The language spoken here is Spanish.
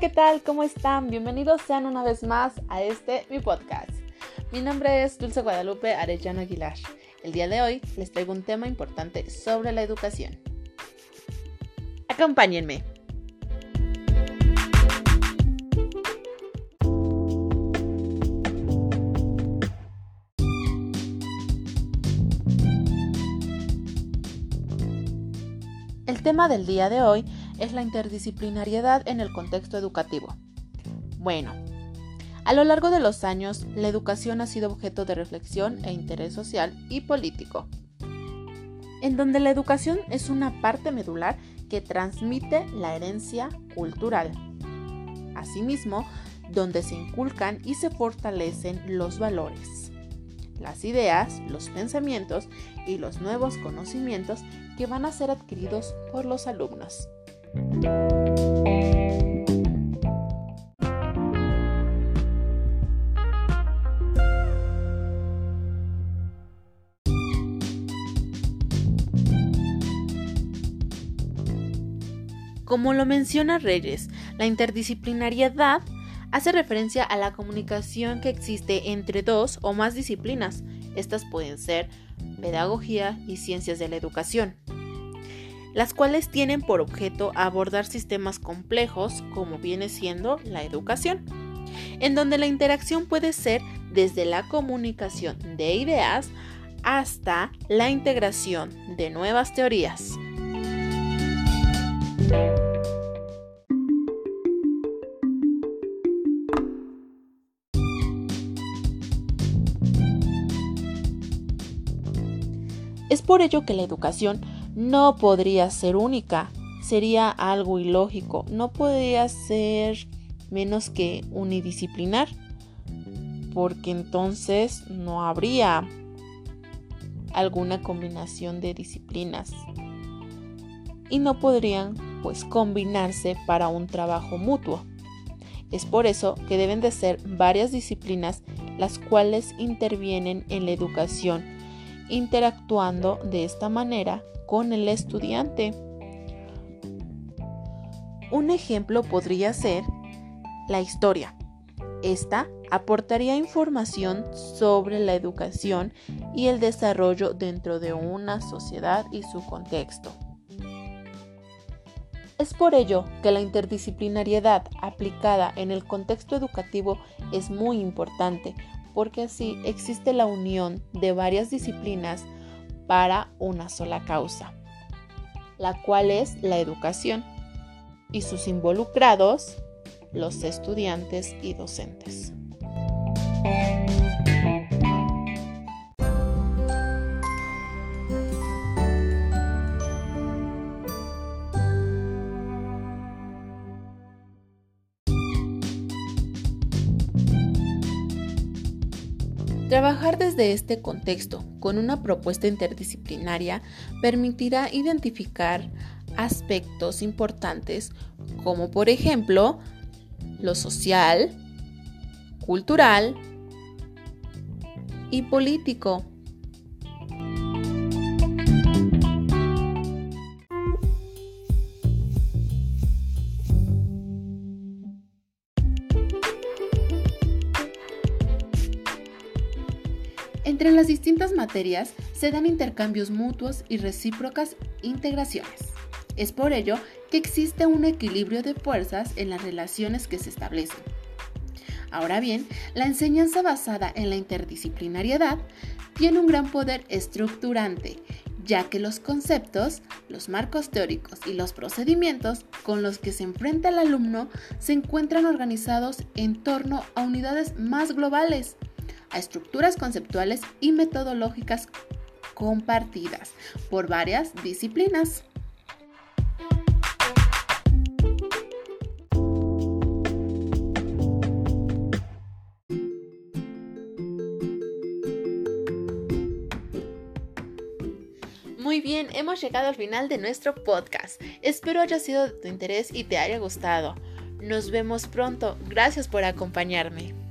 ¿qué tal? ¿Cómo están? Bienvenidos sean una vez más a este mi podcast. Mi nombre es Dulce Guadalupe Arellano Aguilar. El día de hoy les traigo un tema importante sobre la educación. Acompáñenme. El tema del día de hoy es la interdisciplinariedad en el contexto educativo. Bueno, a lo largo de los años, la educación ha sido objeto de reflexión e interés social y político, en donde la educación es una parte medular que transmite la herencia cultural. Asimismo, donde se inculcan y se fortalecen los valores, las ideas, los pensamientos y los nuevos conocimientos que van a ser adquiridos por los alumnos. Como lo menciona Reyes, la interdisciplinariedad hace referencia a la comunicación que existe entre dos o más disciplinas. Estas pueden ser pedagogía y ciencias de la educación las cuales tienen por objeto abordar sistemas complejos como viene siendo la educación, en donde la interacción puede ser desde la comunicación de ideas hasta la integración de nuevas teorías. Es por ello que la educación no podría ser única, sería algo ilógico, no podría ser menos que unidisciplinar, porque entonces no habría alguna combinación de disciplinas y no podrían pues combinarse para un trabajo mutuo. Es por eso que deben de ser varias disciplinas las cuales intervienen en la educación, interactuando de esta manera con el estudiante. Un ejemplo podría ser la historia. Esta aportaría información sobre la educación y el desarrollo dentro de una sociedad y su contexto. Es por ello que la interdisciplinariedad aplicada en el contexto educativo es muy importante, porque así existe la unión de varias disciplinas para una sola causa, la cual es la educación, y sus involucrados, los estudiantes y docentes. Trabajar desde este contexto con una propuesta interdisciplinaria permitirá identificar aspectos importantes como por ejemplo lo social, cultural y político Entre las distintas materias se dan intercambios mutuos y recíprocas integraciones. Es por ello que existe un equilibrio de fuerzas en las relaciones que se establecen. Ahora bien, la enseñanza basada en la interdisciplinariedad tiene un gran poder estructurante, ya que los conceptos, los marcos teóricos y los procedimientos con los que se enfrenta el alumno se encuentran organizados en torno a unidades más globales, a estructuras conceptuales y metodológicas compartidas por varias disciplinas. Muy bien, hemos llegado al final de nuestro podcast. Espero haya sido de tu interés y te haya gustado. Nos vemos pronto. Gracias por acompañarme.